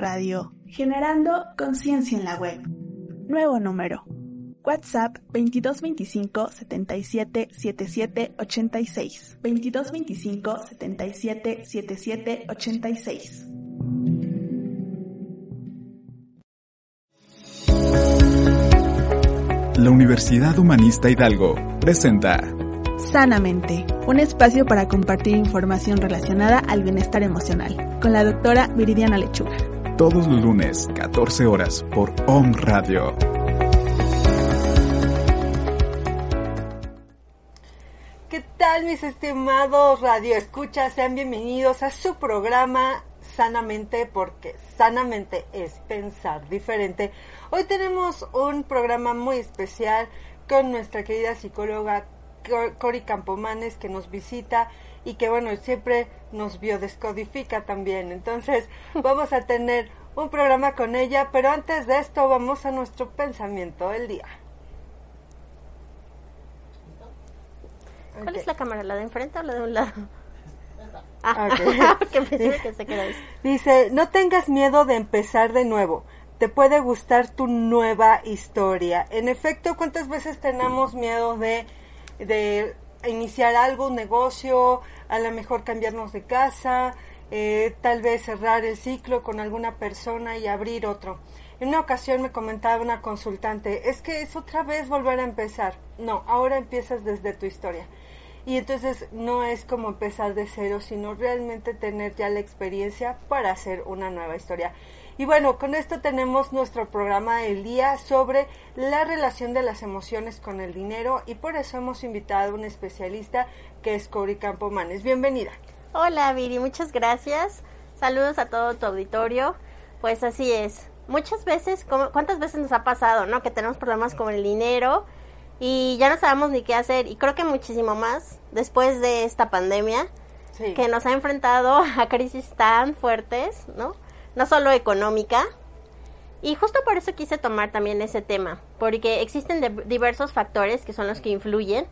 Radio, generando conciencia en la web. Nuevo número. WhatsApp 2225 77 77 86. 2225 77 77 86. La Universidad Humanista Hidalgo presenta Sanamente, un espacio para compartir información relacionada al bienestar emocional, con la doctora Viridiana Lechuga. Todos los lunes, 14 horas, por Om Radio. ¿Qué tal mis estimados radioescuchas? Sean bienvenidos a su programa Sanamente porque sanamente es pensar diferente. Hoy tenemos un programa muy especial con nuestra querida psicóloga Cor- Cori Campomanes que nos visita y que bueno, siempre nos biodescodifica también. Entonces vamos a tener un programa con ella, pero antes de esto vamos a nuestro pensamiento del día. ¿Cuál es la cámara? ¿La de enfrente o la de un lado? Ah, que se queda. Dice, no tengas miedo de empezar de nuevo. Te puede gustar tu nueva historia. En efecto, ¿cuántas veces tenemos miedo de, de iniciar algo, un negocio, a lo mejor cambiarnos de casa, eh, tal vez cerrar el ciclo con alguna persona y abrir otro? En una ocasión me comentaba una consultante, es que es otra vez volver a empezar. No, ahora empiezas desde tu historia. Y entonces no es como empezar de cero, sino realmente tener ya la experiencia para hacer una nueva historia. Y bueno, con esto tenemos nuestro programa del día sobre la relación de las emociones con el dinero y por eso hemos invitado a un especialista que es Cori Campomanes. Bienvenida. Hola Viri, muchas gracias. Saludos a todo tu auditorio. Pues así es. Muchas veces, ¿cuántas veces nos ha pasado, no? Que tenemos problemas con el dinero y ya no sabemos ni qué hacer. Y creo que muchísimo más después de esta pandemia Sí. que nos ha enfrentado a crisis tan fuertes, ¿no? No solo económica. Y justo por eso quise tomar también ese tema, porque existen de- diversos factores que son los que influyen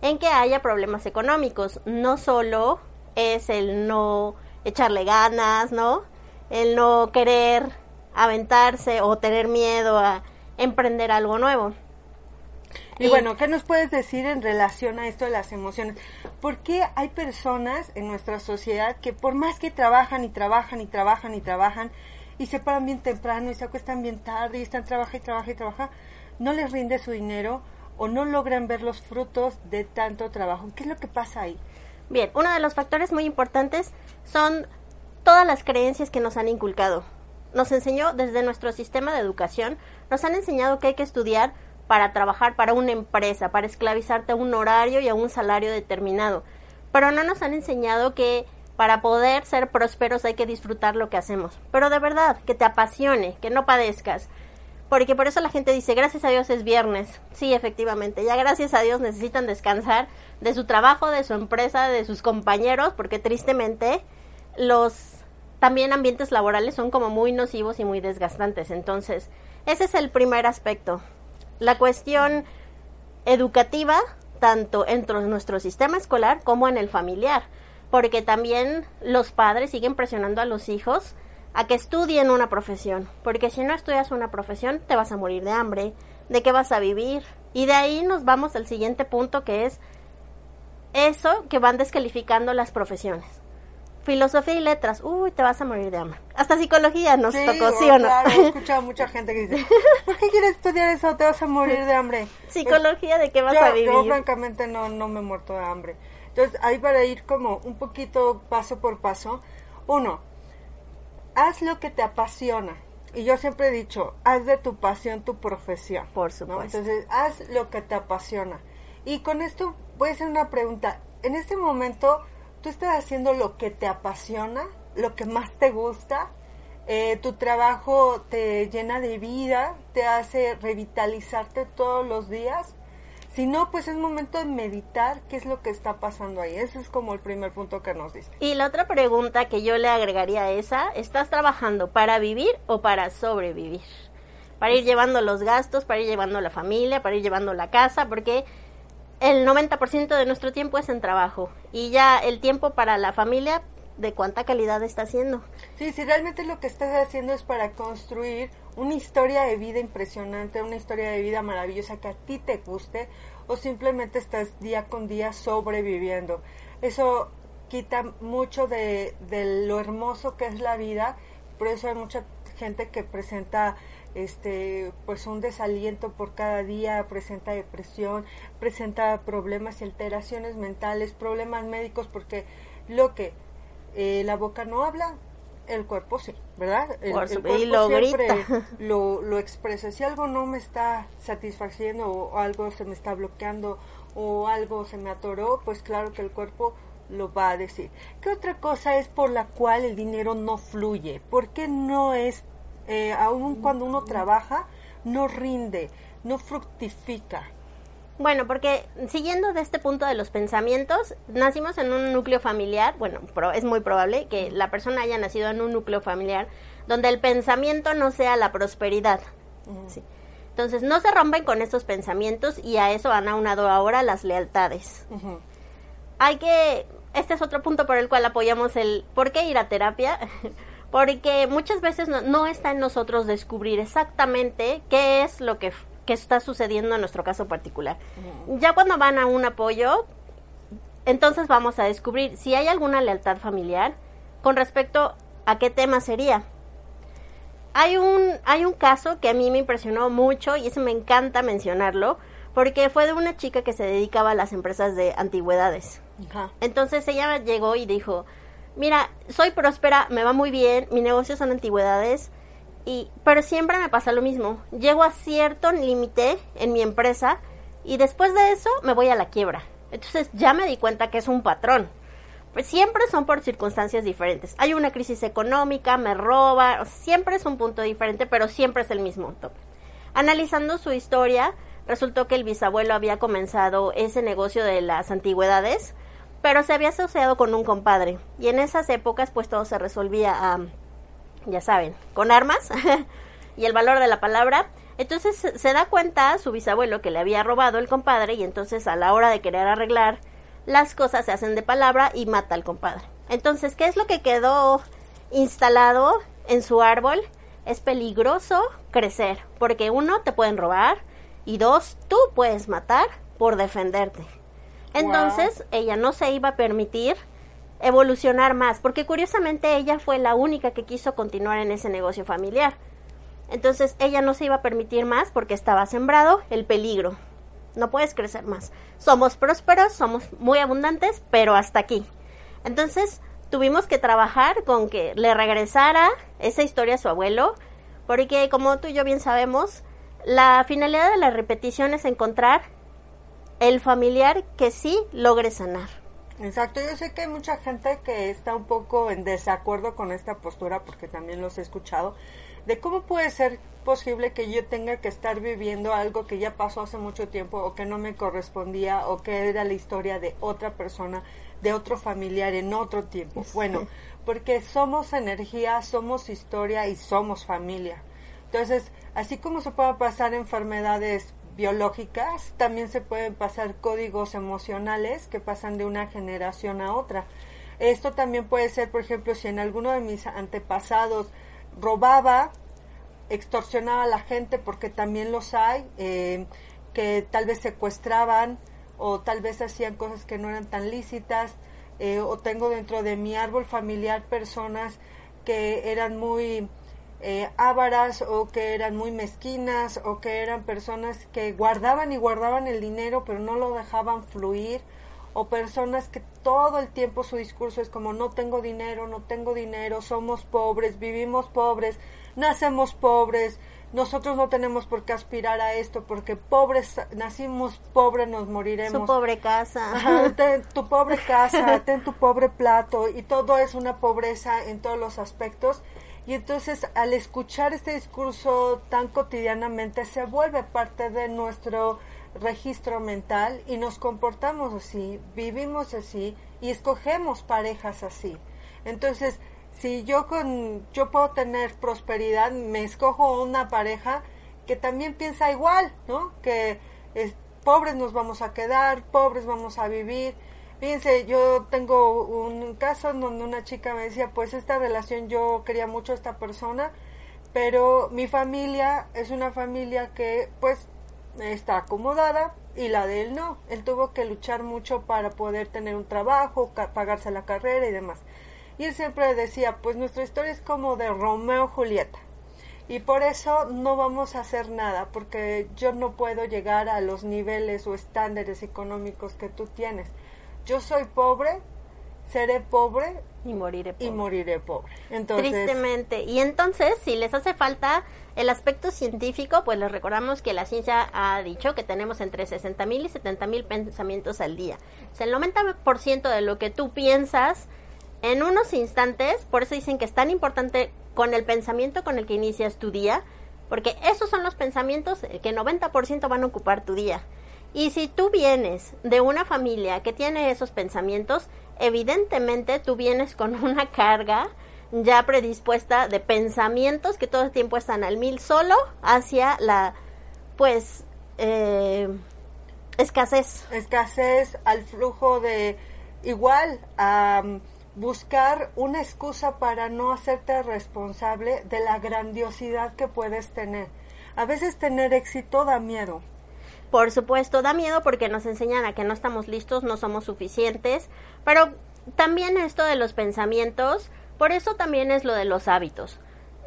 en que haya problemas económicos. No solo es el no echarle ganas, ¿no? El no querer aventarse o tener miedo a emprender algo nuevo. Y bueno, ¿qué nos puedes decir en relación a esto de las emociones? ¿Por qué hay personas en nuestra sociedad que por más que trabajan y trabajan y trabajan y trabajan y se paran bien temprano y se acuestan bien tarde y están trabaja y trabaja y trabaja, no les rinde su dinero o no logran ver los frutos de tanto trabajo? ¿Qué es lo que pasa ahí? Bien, uno de los factores muy importantes son todas las creencias que nos han inculcado. Nos enseñó desde nuestro sistema de educación, nos han enseñado que hay que estudiar para trabajar para una empresa, para esclavizarte a un horario y a un salario determinado. Pero no nos han enseñado que para poder ser prósperos hay que disfrutar lo que hacemos. Pero de verdad, que te apasione, que no padezcas. Porque por eso la gente dice, gracias a Dios es viernes. Sí, efectivamente, ya gracias a Dios necesitan descansar de su trabajo, de su empresa, de sus compañeros, porque tristemente los también ambientes laborales son como muy nocivos y muy desgastantes. Entonces, ese es el primer aspecto. La cuestión educativa, tanto entre nuestro sistema escolar como en el familiar, porque también los padres siguen presionando a los hijos a que estudien una profesión, porque si no estudias una profesión te vas a morir de hambre, de qué vas a vivir, y de ahí nos vamos al siguiente punto que es eso que van descalificando las profesiones. Filosofía y letras, uy, te vas a morir de hambre. Hasta psicología nos tocó, ¿sí o no? Claro, he escuchado mucha gente que dice, ¿por qué quieres estudiar eso? Te vas a morir de hambre. Psicología, ¿de qué vas yo, a vivir? Yo francamente no, no me he muerto de hambre. Entonces, ahí para ir como un poquito paso por paso. Uno, haz lo que te apasiona. Y yo siempre he dicho, haz de tu pasión tu profesión. Por supuesto. Entonces, haz lo que te apasiona. Y con esto voy a hacer una pregunta. En este momento, ¿tú estás haciendo lo que te apasiona? ¿Lo que más te gusta? Eh, ¿Tu trabajo te llena de vida? ¿Te hace revitalizarte todos los días? Si no, pues es momento de meditar qué es lo que está pasando ahí. Ese es como el primer punto que nos dice. Y la otra pregunta que yo le agregaría a esa, ¿estás trabajando para vivir o para sobrevivir? Para ir llevando los gastos, para ir llevando la familia, para ir llevando la casa, porque el 90% de nuestro tiempo es en trabajo y ya el tiempo para la familia, ¿de cuánta calidad está haciendo? Sí, si realmente lo que estás haciendo es para construir una historia de vida impresionante, una historia de vida maravillosa que a ti te guste o simplemente estás día con día sobreviviendo. Eso quita mucho de, de lo hermoso que es la vida, por eso hay mucha gente que presenta este pues un desaliento por cada día, presenta depresión, presenta problemas y alteraciones mentales, problemas médicos porque lo que eh, la boca no habla, el cuerpo sí, ¿verdad? El, cuerpo y lo siempre grita. lo, lo expresa. Si algo no me está satisfaciendo o algo se me está bloqueando o algo se me atoró, pues claro que el cuerpo lo va a decir. ¿Qué otra cosa es por la cual el dinero no fluye? ¿Por qué no es, eh, aun cuando uno trabaja, no rinde, no fructifica? Bueno, porque siguiendo de este punto de los pensamientos, nacimos en un núcleo familiar, bueno, pro- es muy probable que la persona haya nacido en un núcleo familiar donde el pensamiento no sea la prosperidad. Sí. Entonces, no se rompen con estos pensamientos y a eso han aunado ahora las lealtades. Hay que, este es otro punto por el cual apoyamos el, ¿por qué ir a terapia? Porque muchas veces no, no está en nosotros descubrir exactamente qué es lo que, que está sucediendo en nuestro caso particular. Ya cuando van a un apoyo, entonces vamos a descubrir si hay alguna lealtad familiar con respecto a qué tema sería. Hay un, hay un caso que a mí me impresionó mucho y eso me encanta mencionarlo porque fue de una chica que se dedicaba a las empresas de antigüedades. Entonces ella llegó y dijo, mira, soy próspera, me va muy bien, mi negocio son antigüedades, y, pero siempre me pasa lo mismo. Llego a cierto límite en mi empresa y después de eso me voy a la quiebra. Entonces ya me di cuenta que es un patrón. Pues siempre son por circunstancias diferentes. Hay una crisis económica, me roba, siempre es un punto diferente, pero siempre es el mismo. Analizando su historia, resultó que el bisabuelo había comenzado ese negocio de las antigüedades, pero se había asociado con un compadre. Y en esas épocas, pues todo se resolvía, ya saben, con armas y el valor de la palabra. Entonces se da cuenta su bisabuelo que le había robado el compadre y entonces a la hora de querer arreglar las cosas se hacen de palabra y mata al compadre. Entonces, ¿qué es lo que quedó instalado en su árbol? Es peligroso crecer, porque uno, te pueden robar y dos, tú puedes matar por defenderte. Entonces, ella no se iba a permitir evolucionar más, porque curiosamente ella fue la única que quiso continuar en ese negocio familiar. Entonces, ella no se iba a permitir más porque estaba sembrado el peligro. No puedes crecer más. Somos prósperos, somos muy abundantes, pero hasta aquí. Entonces, tuvimos que trabajar con que le regresara esa historia a su abuelo, porque como tú y yo bien sabemos, la finalidad de la repetición es encontrar el familiar que sí logre sanar. Exacto, yo sé que hay mucha gente que está un poco en desacuerdo con esta postura, porque también los he escuchado, de cómo puede ser posible que yo tenga que estar viviendo algo que ya pasó hace mucho tiempo o que no me correspondía o que era la historia de otra persona, de otro familiar en otro tiempo. Bueno, porque somos energía, somos historia y somos familia. Entonces, así como se pueden pasar enfermedades biológicas, también se pueden pasar códigos emocionales que pasan de una generación a otra. Esto también puede ser, por ejemplo, si en alguno de mis antepasados robaba, extorsionaba a la gente, porque también los hay, eh, que tal vez secuestraban o tal vez hacían cosas que no eran tan lícitas, eh, o tengo dentro de mi árbol familiar personas que eran muy eh, ávaras o que eran muy mezquinas o que eran personas que guardaban y guardaban el dinero pero no lo dejaban fluir o personas que todo el tiempo su discurso es como no tengo dinero, no tengo dinero, somos pobres, vivimos pobres, nacemos pobres, nosotros no tenemos por qué aspirar a esto porque pobres, nacimos pobres, nos moriremos. Su pobre casa. ten tu pobre casa, ten tu pobre plato y todo es una pobreza en todos los aspectos y entonces al escuchar este discurso tan cotidianamente se vuelve parte de nuestro registro mental y nos comportamos así, vivimos así y escogemos parejas así. Entonces, si yo con yo puedo tener prosperidad, me escojo una pareja que también piensa igual, ¿no? Que es, pobres nos vamos a quedar, pobres vamos a vivir Fíjense, yo tengo un caso en donde una chica me decía, pues esta relación yo quería mucho a esta persona, pero mi familia es una familia que pues está acomodada y la de él no. Él tuvo que luchar mucho para poder tener un trabajo, pagarse la carrera y demás. Y él siempre decía, pues nuestra historia es como de Romeo y Julieta. Y por eso no vamos a hacer nada, porque yo no puedo llegar a los niveles o estándares económicos que tú tienes yo soy pobre, seré pobre y moriré pobre. Y moriré pobre. Entonces, Tristemente. Y entonces, si les hace falta el aspecto científico, pues les recordamos que la ciencia ha dicho que tenemos entre 60 mil y 70 mil pensamientos al día. O sea, el 90% de lo que tú piensas en unos instantes, por eso dicen que es tan importante con el pensamiento con el que inicias tu día, porque esos son los pensamientos que 90% van a ocupar tu día. Y si tú vienes de una familia que tiene esos pensamientos, evidentemente tú vienes con una carga ya predispuesta de pensamientos que todo el tiempo están al mil solo hacia la, pues, eh, escasez. Escasez, al flujo de igual a buscar una excusa para no hacerte responsable de la grandiosidad que puedes tener. A veces tener éxito da miedo. Por supuesto, da miedo porque nos enseñan a que no estamos listos, no somos suficientes, pero también esto de los pensamientos, por eso también es lo de los hábitos.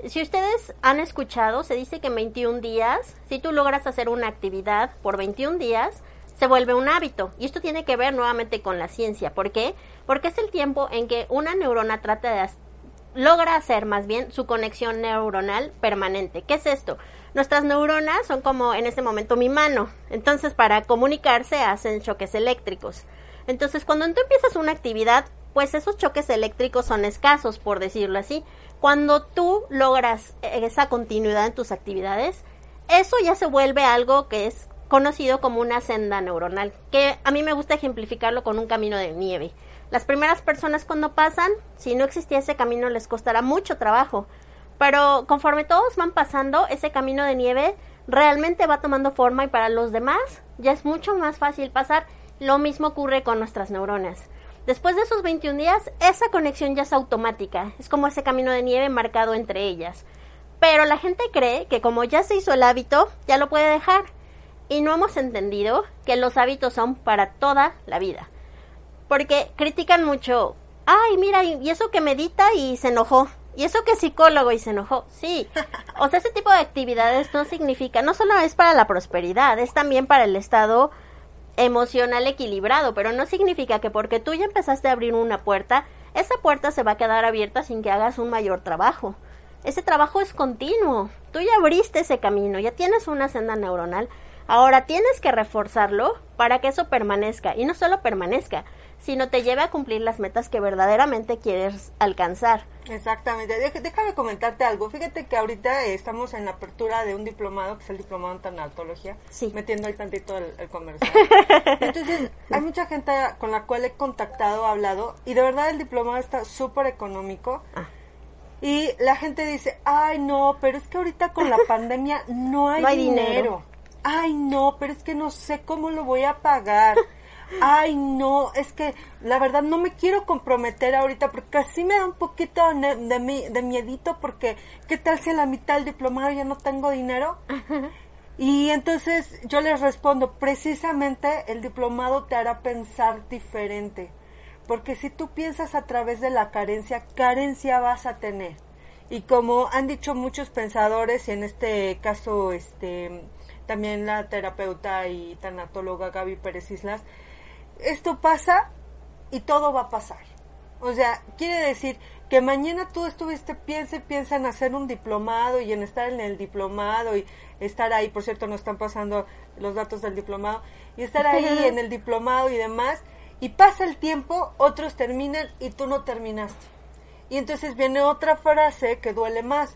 Si ustedes han escuchado, se dice que en 21 días, si tú logras hacer una actividad por 21 días, se vuelve un hábito. Y esto tiene que ver nuevamente con la ciencia. ¿Por qué? Porque es el tiempo en que una neurona trata de logra hacer más bien su conexión neuronal permanente. ¿Qué es esto? Nuestras neuronas son como en este momento mi mano. Entonces, para comunicarse hacen choques eléctricos. Entonces, cuando tú empiezas una actividad, pues esos choques eléctricos son escasos, por decirlo así. Cuando tú logras esa continuidad en tus actividades, eso ya se vuelve algo que es conocido como una senda neuronal, que a mí me gusta ejemplificarlo con un camino de nieve. Las primeras personas cuando pasan, si no existía ese camino les costará mucho trabajo, pero conforme todos van pasando, ese camino de nieve realmente va tomando forma y para los demás ya es mucho más fácil pasar. Lo mismo ocurre con nuestras neuronas. Después de esos 21 días, esa conexión ya es automática, es como ese camino de nieve marcado entre ellas. Pero la gente cree que como ya se hizo el hábito, ya lo puede dejar. Y no hemos entendido que los hábitos son para toda la vida. Porque critican mucho, ay, mira, y eso que medita y se enojó. ¿Y eso que psicólogo y se enojó? Sí. O sea, ese tipo de actividades no significa, no solo es para la prosperidad, es también para el estado emocional equilibrado, pero no significa que porque tú ya empezaste a abrir una puerta, esa puerta se va a quedar abierta sin que hagas un mayor trabajo. Ese trabajo es continuo. Tú ya abriste ese camino, ya tienes una senda neuronal. Ahora tienes que reforzarlo para que eso permanezca. Y no solo permanezca, sino te lleve a cumplir las metas que verdaderamente quieres alcanzar. Exactamente. déjame comentarte algo. Fíjate que ahorita estamos en la apertura de un diplomado, que es el diplomado en tanatología, sí. metiendo ahí tantito el, el comercial. Entonces, hay mucha gente con la cual he contactado, hablado, y de verdad el diplomado está súper económico. Ah. Y la gente dice, ay no, pero es que ahorita con la pandemia no hay, dinero. Ay no, pero es que no sé cómo lo voy a pagar ay no, es que la verdad no me quiero comprometer ahorita porque así me da un poquito de, de, de miedito porque qué tal si a la mitad del diplomado ya no tengo dinero. Y entonces yo les respondo, precisamente el diplomado te hará pensar diferente, porque si tú piensas a través de la carencia, carencia vas a tener. Y como han dicho muchos pensadores, y en este caso este también la terapeuta y tanatóloga Gaby Pérez Islas, esto pasa y todo va a pasar. O sea, quiere decir que mañana tú estuviste, piensa y piensa en hacer un diplomado y en estar en el diplomado y estar ahí, por cierto, no están pasando los datos del diplomado, y estar ahí en el diplomado y demás, y pasa el tiempo, otros terminan y tú no terminaste. Y entonces viene otra frase que duele más.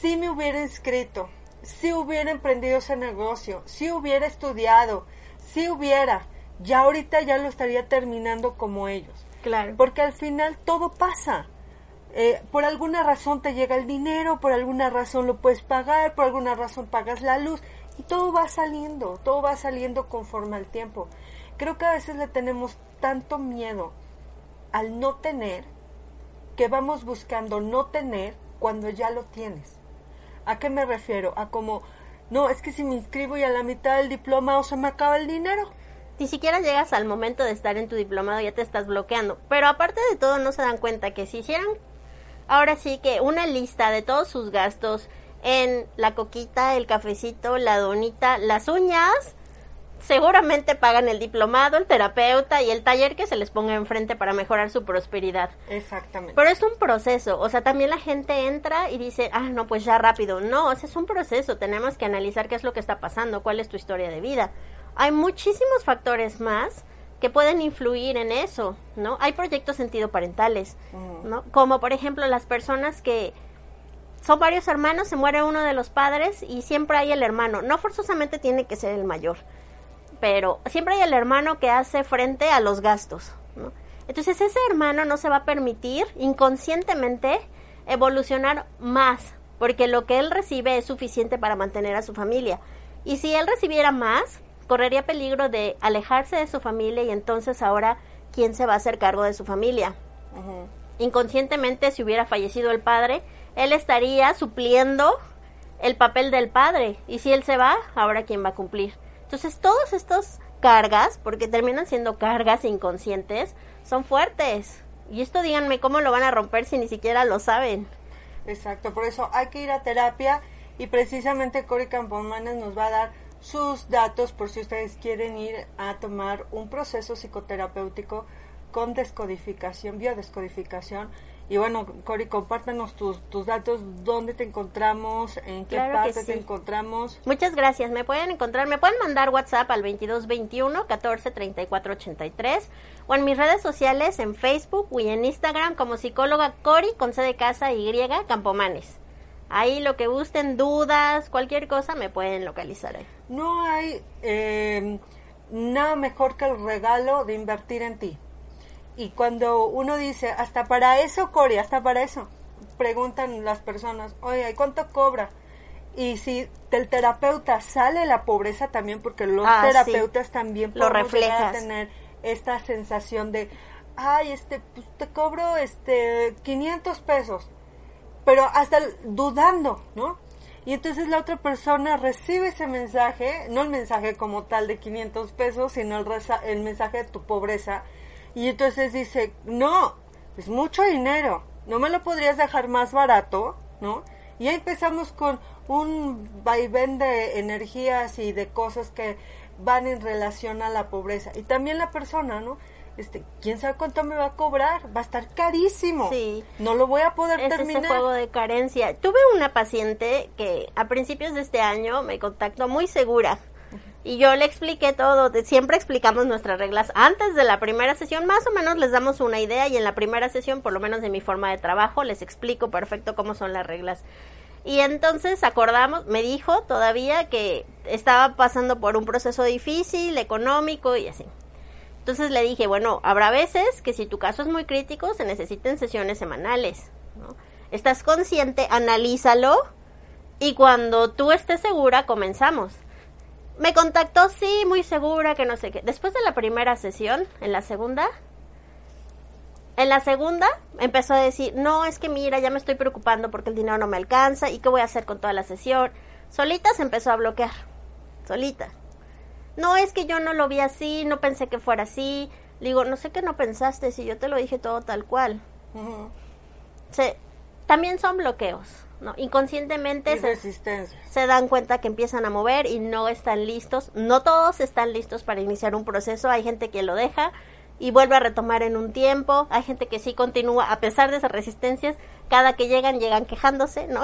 Si me hubiera inscrito, si hubiera emprendido ese negocio, si hubiera estudiado, si hubiera, ya ahorita ya lo estaría terminando como ellos. Claro. Porque al final todo pasa. Eh, por alguna razón te llega el dinero, por alguna razón lo puedes pagar, por alguna razón pagas la luz y todo va saliendo, todo va saliendo conforme al tiempo. Creo que a veces le tenemos tanto miedo al no tener que vamos buscando no tener cuando ya lo tienes. ¿A qué me refiero? A como, no, es que si me inscribo y a la mitad del diploma o se me acaba el dinero ni siquiera llegas al momento de estar en tu diplomado, ya te estás bloqueando. Pero aparte de todo, no se dan cuenta que si hicieran ahora sí que una lista de todos sus gastos en la coquita, el cafecito, la donita, las uñas, seguramente pagan el diplomado, el terapeuta y el taller que se les ponga enfrente para mejorar su prosperidad. Exactamente. Pero es un proceso, o sea, también la gente entra y dice, ah, no, pues ya rápido. No, o sea, es un proceso, tenemos que analizar qué es lo que está pasando, cuál es tu historia de vida hay muchísimos factores más que pueden influir en eso, ¿no? Hay proyectos sentido-parentales, mm. ¿no? Como por ejemplo las personas que son varios hermanos, se muere uno de los padres y siempre hay el hermano. No forzosamente tiene que ser el mayor, pero siempre hay el hermano que hace frente a los gastos, ¿no? Entonces ese hermano no se va a permitir inconscientemente evolucionar más, porque lo que él recibe es suficiente para mantener a su familia. Y si él recibiera más, correría peligro de alejarse de su familia y entonces ahora, ¿quién se va a hacer cargo de su familia? Inconscientemente, si hubiera fallecido el padre, él estaría supliendo el papel del padre. Y si él se va, ahora quién va a cumplir. Entonces, todos estos cargas, porque terminan siendo cargas inconscientes, son fuertes. Y esto díganme cómo lo van a romper si ni siquiera lo saben. Exacto, por eso hay que ir a terapia y precisamente Cory Campomanes nos va a dar sus datos por si ustedes quieren ir a tomar un proceso psicoterapéutico con descodificación, biodescodificación. Y bueno, Cori, compártanos tus, tus datos, dónde te encontramos, en qué parte te encontramos. Muchas gracias. Me pueden encontrar, me pueden mandar WhatsApp al 2221 14 34 83 o en mis redes sociales en Facebook y en Instagram como psicóloga Cori con C de casa Y Campomanes. Ahí lo que gusten, dudas, cualquier cosa, me pueden localizar ahí. No hay eh, nada mejor que el regalo de invertir en ti. Y cuando uno dice, hasta para eso, Cori, hasta para eso, preguntan las personas, oye, ¿cuánto cobra? Y si del terapeuta sale la pobreza también, porque los ah, terapeutas también lo reflejan tener esta sensación de, ay, este, pues te cobro este 500 pesos pero hasta dudando, ¿no? Y entonces la otra persona recibe ese mensaje, no el mensaje como tal de 500 pesos, sino el, el mensaje de tu pobreza. Y entonces dice, no, es mucho dinero, no me lo podrías dejar más barato, ¿no? Y ahí empezamos con un vaivén de energías y de cosas que van en relación a la pobreza. Y también la persona, ¿no? Este, quién sabe cuánto me va a cobrar, va a estar carísimo. Sí. No lo voy a poder es terminar. Ese juego de carencia. Tuve una paciente que a principios de este año me contactó muy segura. Y yo le expliqué todo, siempre explicamos nuestras reglas antes de la primera sesión, más o menos les damos una idea y en la primera sesión, por lo menos de mi forma de trabajo, les explico perfecto cómo son las reglas. Y entonces acordamos, me dijo todavía que estaba pasando por un proceso difícil, económico y así. Entonces le dije, bueno, habrá veces que si tu caso es muy crítico se necesiten sesiones semanales. ¿Estás consciente? Analízalo y cuando tú estés segura comenzamos. Me contactó, sí, muy segura, que no sé qué. Después de la primera sesión, en la segunda, en la segunda empezó a decir, no, es que mira, ya me estoy preocupando porque el dinero no me alcanza y qué voy a hacer con toda la sesión. Solita se empezó a bloquear solita. No es que yo no lo vi así, no pensé que fuera así. digo, no sé qué no pensaste si yo te lo dije todo tal cual. se, también son bloqueos, ¿no? Inconscientemente se, se dan cuenta que empiezan a mover y no están listos. No todos están listos para iniciar un proceso. Hay gente que lo deja, y vuelve a retomar en un tiempo. Hay gente que sí continúa a pesar de esas resistencias. Cada que llegan, llegan quejándose, ¿no?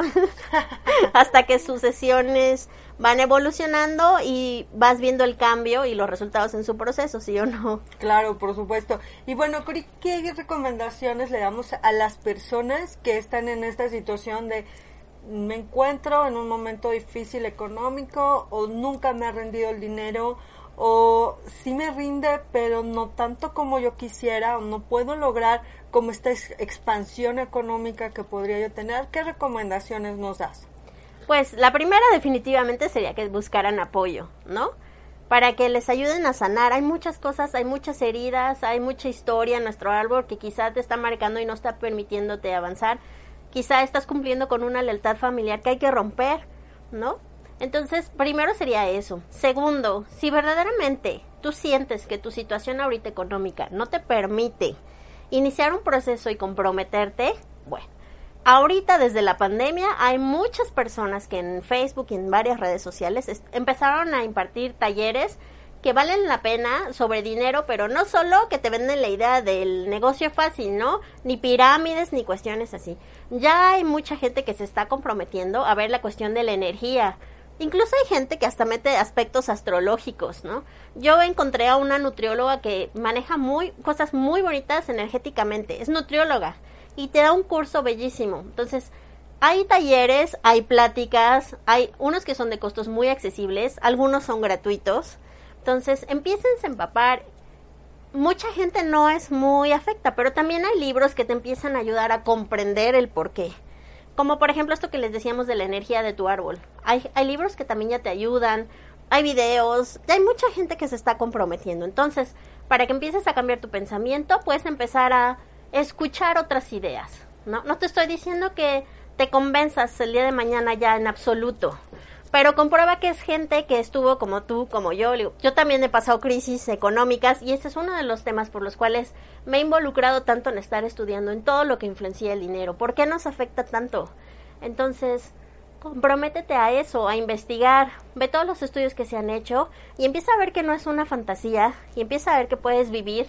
Hasta que sus sesiones van evolucionando y vas viendo el cambio y los resultados en su proceso, ¿sí o no? Claro, por supuesto. Y bueno, ¿qué recomendaciones le damos a las personas que están en esta situación de me encuentro en un momento difícil económico o nunca me ha rendido el dinero o sí me rinde, pero no tanto como yo quisiera, o no puedo lograr como esta expansión económica que podría yo tener, ¿qué recomendaciones nos das? Pues la primera definitivamente sería que buscaran apoyo, ¿no? Para que les ayuden a sanar. Hay muchas cosas, hay muchas heridas, hay mucha historia en nuestro árbol que quizá te está marcando y no está permitiéndote avanzar. Quizá estás cumpliendo con una lealtad familiar que hay que romper, ¿no? Entonces, primero sería eso. Segundo, si verdaderamente tú sientes que tu situación ahorita económica no te permite iniciar un proceso y comprometerte, bueno, ahorita desde la pandemia hay muchas personas que en Facebook y en varias redes sociales empezaron a impartir talleres que valen la pena sobre dinero, pero no solo que te venden la idea del negocio fácil, ¿no? Ni pirámides ni cuestiones así. Ya hay mucha gente que se está comprometiendo a ver la cuestión de la energía, Incluso hay gente que hasta mete aspectos astrológicos, ¿no? Yo encontré a una nutrióloga que maneja muy cosas muy bonitas energéticamente, es nutrióloga y te da un curso bellísimo. Entonces, hay talleres, hay pláticas, hay unos que son de costos muy accesibles, algunos son gratuitos. Entonces, empiecen a empapar. Mucha gente no es muy afecta, pero también hay libros que te empiezan a ayudar a comprender el por qué. Como por ejemplo esto que les decíamos de la energía de tu árbol. Hay, hay libros que también ya te ayudan, hay videos, hay mucha gente que se está comprometiendo. Entonces, para que empieces a cambiar tu pensamiento, puedes empezar a escuchar otras ideas. ¿no? no te estoy diciendo que te convenzas el día de mañana ya en absoluto pero comprueba que es gente que estuvo como tú, como yo. Yo también he pasado crisis económicas y ese es uno de los temas por los cuales me he involucrado tanto en estar estudiando en todo lo que influencia el dinero. ¿Por qué nos afecta tanto? Entonces, comprométete a eso, a investigar, ve todos los estudios que se han hecho y empieza a ver que no es una fantasía y empieza a ver que puedes vivir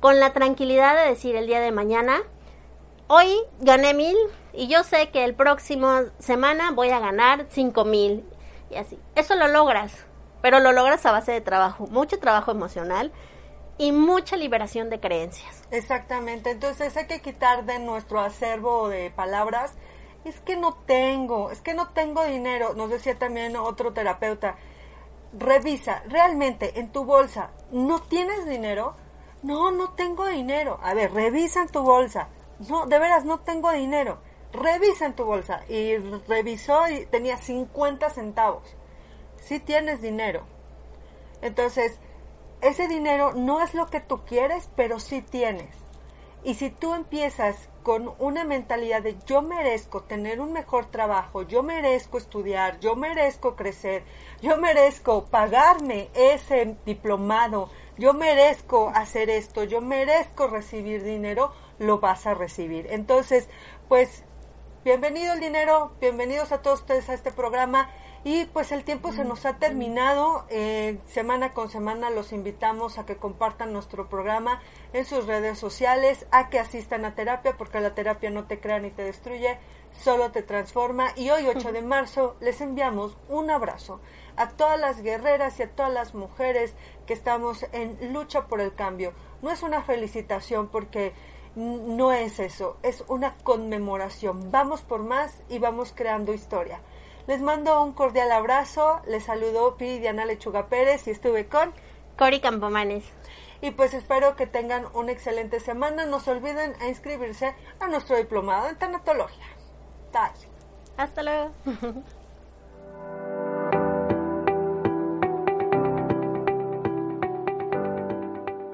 con la tranquilidad de decir el día de mañana, hoy gané mil y yo sé que el próximo semana voy a ganar cinco mil y así. Eso lo logras, pero lo logras a base de trabajo, mucho trabajo emocional y mucha liberación de creencias. Exactamente, entonces hay que quitar de nuestro acervo de palabras, es que no tengo, es que no tengo dinero, nos decía también otro terapeuta, revisa, realmente en tu bolsa, ¿no tienes dinero? No, no tengo dinero. A ver, revisa en tu bolsa. No, de veras, no tengo dinero revisa en tu bolsa. Y revisó y tenía 50 centavos. Si tienes dinero. Entonces, ese dinero no es lo que tú quieres, pero sí tienes. Y si tú empiezas con una mentalidad de yo merezco tener un mejor trabajo, yo merezco estudiar, yo merezco crecer, yo merezco pagarme ese diplomado, yo merezco hacer esto, yo merezco recibir dinero, lo vas a recibir. Entonces, pues Bienvenido el dinero, bienvenidos a todos ustedes a este programa. Y pues el tiempo se nos ha terminado, eh, semana con semana los invitamos a que compartan nuestro programa en sus redes sociales, a que asistan a terapia porque la terapia no te crea ni te destruye, solo te transforma. Y hoy 8 de marzo les enviamos un abrazo a todas las guerreras y a todas las mujeres que estamos en lucha por el cambio. No es una felicitación porque no es eso, es una conmemoración. Vamos por más y vamos creando historia. Les mando un cordial abrazo, les saludó Piri Diana Lechuga Pérez y estuve con Cori Campomanes. Y pues espero que tengan una excelente semana. No se olviden a inscribirse a nuestro diplomado en tanatología. Bye. Hasta luego.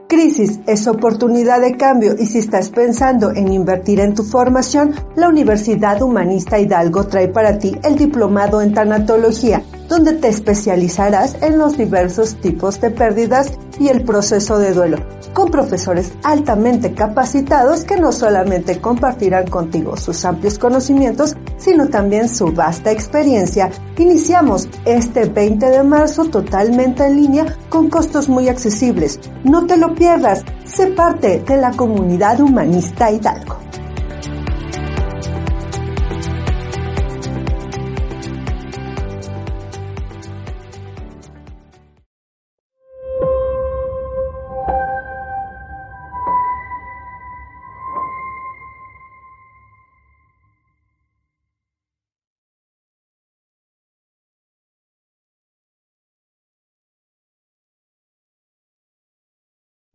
Crisis es oportunidad de cambio y si estás pensando en invertir en tu formación, la Universidad Humanista Hidalgo trae para ti el diplomado en tanatología, donde te especializarás en los diversos tipos de pérdidas y el proceso de duelo, con profesores altamente capacitados que no solamente compartirán contigo sus amplios conocimientos, sino también su vasta experiencia. Iniciamos este 20 de marzo totalmente en línea con costos muy accesibles. No te lo pierdas, sé parte de la comunidad humanista Hidalgo.